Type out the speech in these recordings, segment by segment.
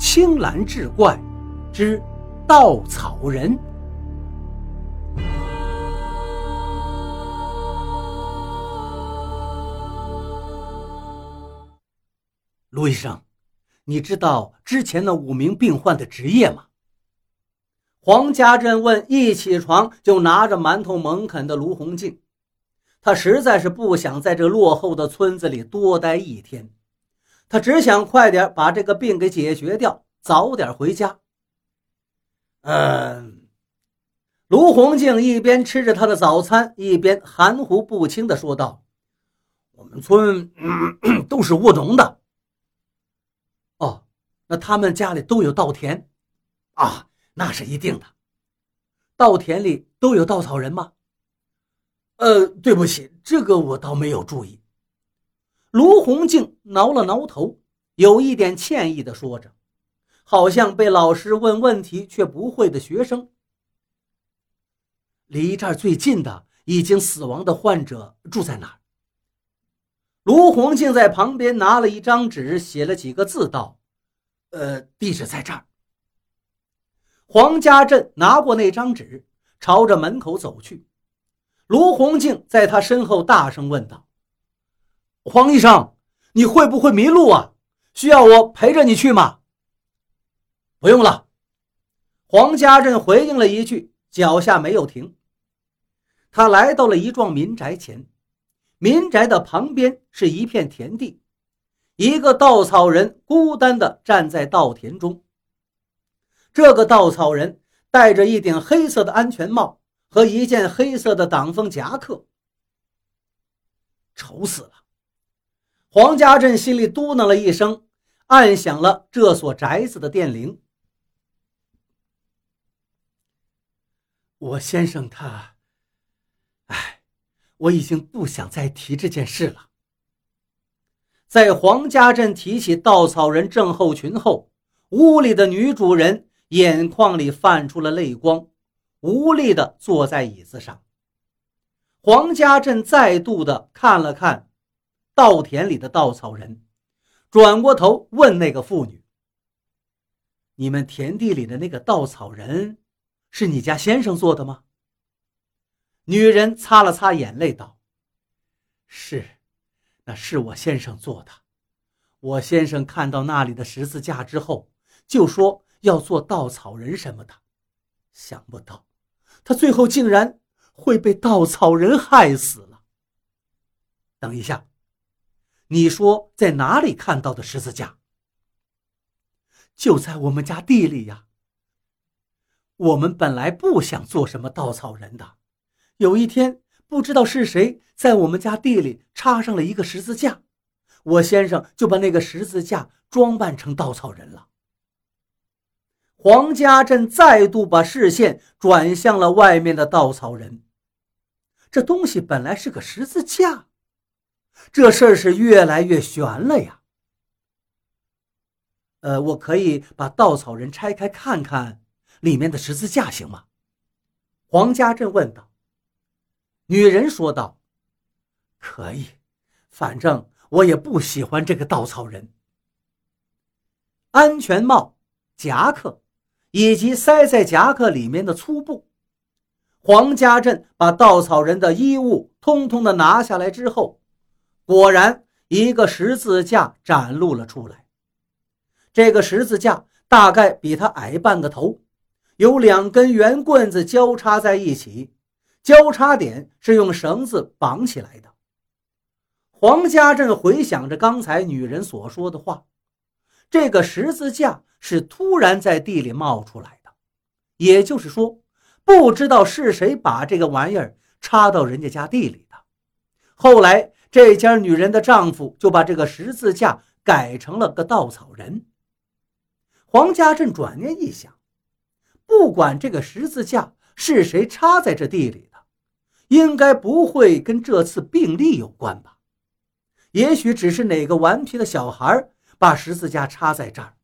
青蓝志怪之稻草人。卢医生，你知道之前那五名病患的职业吗？黄家镇问。一起床就拿着馒头猛啃的卢洪静，他实在是不想在这落后的村子里多待一天。他只想快点把这个病给解决掉，早点回家。嗯，卢洪静一边吃着他的早餐，一边含糊不清地说道：“我们村、都是务农的。哦，那他们家里都有稻田啊？那是一定的。稻田里都有稻草人吗？呃，对不起，这个我倒没有注意。”卢洪静挠了挠头，有一点歉意地说着，好像被老师问问题却不会的学生。离这儿最近的已经死亡的患者住在哪儿？卢红静在旁边拿了一张纸，写了几个字，道：“呃，地址在这儿。”黄家镇拿过那张纸，朝着门口走去。卢红静在他身后大声问道。黄医生，你会不会迷路啊？需要我陪着你去吗？不用了。黄家镇回应了一句，脚下没有停。他来到了一幢民宅前，民宅的旁边是一片田地，一个稻草人孤单地站在稻田中。这个稻草人戴着一顶黑色的安全帽和一件黑色的挡风夹克，丑死了。黄家镇心里嘟囔了一声，按响了这所宅子的电铃。我先生他，哎，我已经不想再提这件事了。在黄家镇提起稻草人症候群后，屋里的女主人眼眶里泛出了泪光，无力的坐在椅子上。黄家镇再度的看了看。稻田里的稻草人转过头问那个妇女：“你们田地里的那个稻草人，是你家先生做的吗？”女人擦了擦眼泪道：“是，那是我先生做的。我先生看到那里的十字架之后，就说要做稻草人什么的。想不到，他最后竟然会被稻草人害死了。等一下。”你说在哪里看到的十字架？就在我们家地里呀。我们本来不想做什么稻草人的，有一天不知道是谁在我们家地里插上了一个十字架，我先生就把那个十字架装扮成稻草人了。黄家镇再度把视线转向了外面的稻草人，这东西本来是个十字架。这事儿是越来越悬了呀！呃，我可以把稻草人拆开看看里面的十字架，行吗？黄家镇问道。女人说道：“可以，反正我也不喜欢这个稻草人。”安全帽、夹克以及塞在夹克里面的粗布，黄家镇把稻草人的衣物通通的拿下来之后。果然，一个十字架展露了出来。这个十字架大概比他矮半个头，有两根圆棍子交叉在一起，交叉点是用绳子绑起来的。黄家镇回想着刚才女人所说的话，这个十字架是突然在地里冒出来的，也就是说，不知道是谁把这个玩意儿插到人家家地里的。后来。这家女人的丈夫就把这个十字架改成了个稻草人。黄家镇转念一想，不管这个十字架是谁插在这地里的，应该不会跟这次病例有关吧？也许只是哪个顽皮的小孩把十字架插在这儿。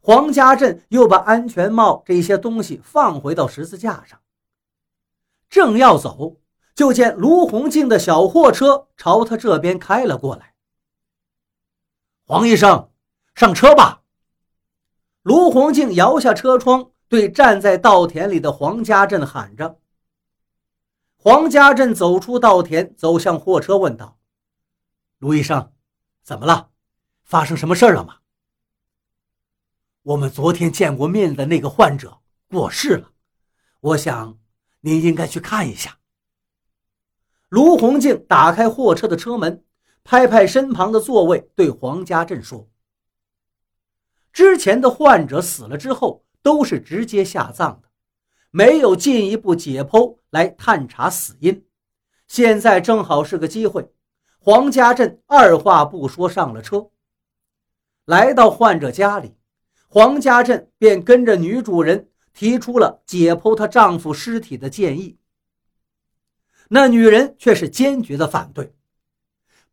黄家镇又把安全帽这些东西放回到十字架上，正要走。就见卢洪静的小货车朝他这边开了过来。黄医生，上车吧，卢洪静摇下车窗，对站在稻田里的黄家镇喊着。黄家镇走出稻田，走向货车，问道：“卢医生，怎么了？发生什么事了吗？”我们昨天见过面的那个患者过世了，我想您应该去看一下。卢洪静打开货车的车门，拍拍身旁的座位，对黄家镇说：“之前的患者死了之后，都是直接下葬的，没有进一步解剖来探查死因。现在正好是个机会。”黄家镇二话不说上了车，来到患者家里。黄家镇便跟着女主人提出了解剖她丈夫尸体的建议，那女人却是坚决的反对：“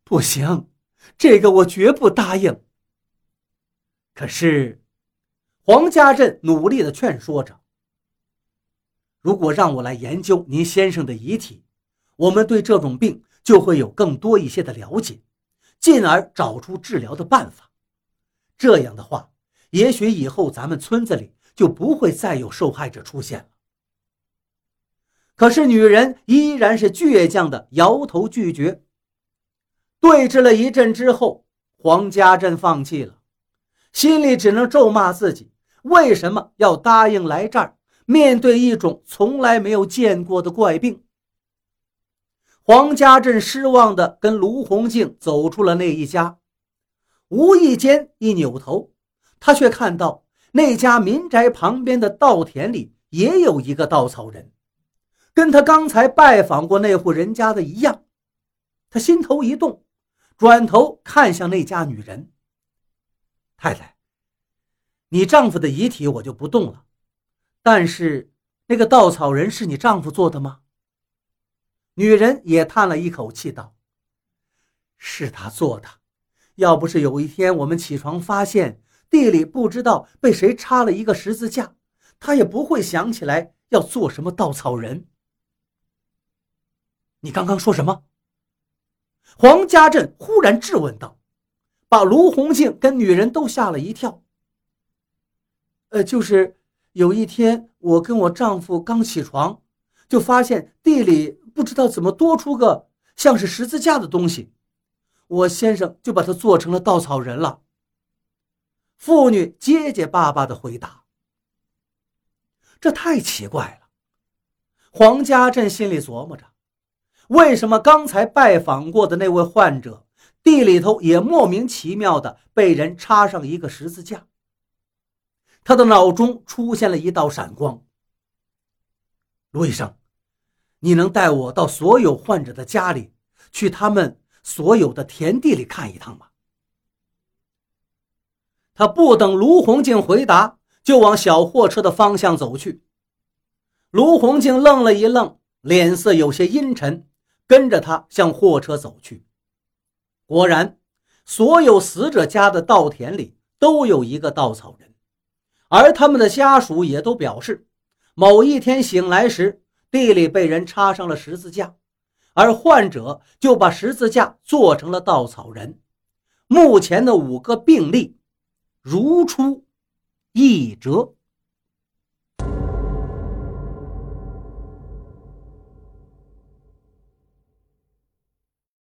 不行，这个我绝不答应。”可是，黄家镇努力的劝说着：“如果让我来研究您先生的遗体，我们对这种病就会有更多一些的了解，进而找出治疗的办法。这样的话。”也许以后咱们村子里就不会再有受害者出现了。可是女人依然是倔强的摇头拒绝。对峙了一阵之后，黄家镇放弃了，心里只能咒骂自己为什么要答应来这儿面对一种从来没有见过的怪病。黄家镇失望的跟卢红静走出了那一家，无意间一扭头。他却看到那家民宅旁边的稻田里也有一个稻草人，跟他刚才拜访过那户人家的一样。他心头一动，转头看向那家女人：“太太，你丈夫的遗体我就不动了，但是那个稻草人是你丈夫做的吗？”女人也叹了一口气道：“是他做的，要不是有一天我们起床发现……”地里不知道被谁插了一个十字架，他也不会想起来要做什么稻草人。你刚刚说什么？黄家镇忽然质问道，把卢红静跟女人都吓了一跳。呃，就是有一天，我跟我丈夫刚起床，就发现地里不知道怎么多出个像是十字架的东西，我先生就把它做成了稻草人了。妇女结结巴巴的回答：“这太奇怪了。”黄家镇心里琢磨着：为什么刚才拜访过的那位患者地里头也莫名其妙的被人插上一个十字架？他的脑中出现了一道闪光。卢医生，你能带我到所有患者的家里，去他们所有的田地里看一趟吗？他不等卢红静回答，就往小货车的方向走去。卢红静愣了一愣，脸色有些阴沉，跟着他向货车走去。果然，所有死者家的稻田里都有一个稻草人，而他们的家属也都表示，某一天醒来时，地里被人插上了十字架，而患者就把十字架做成了稻草人。目前的五个病例。如出一辙。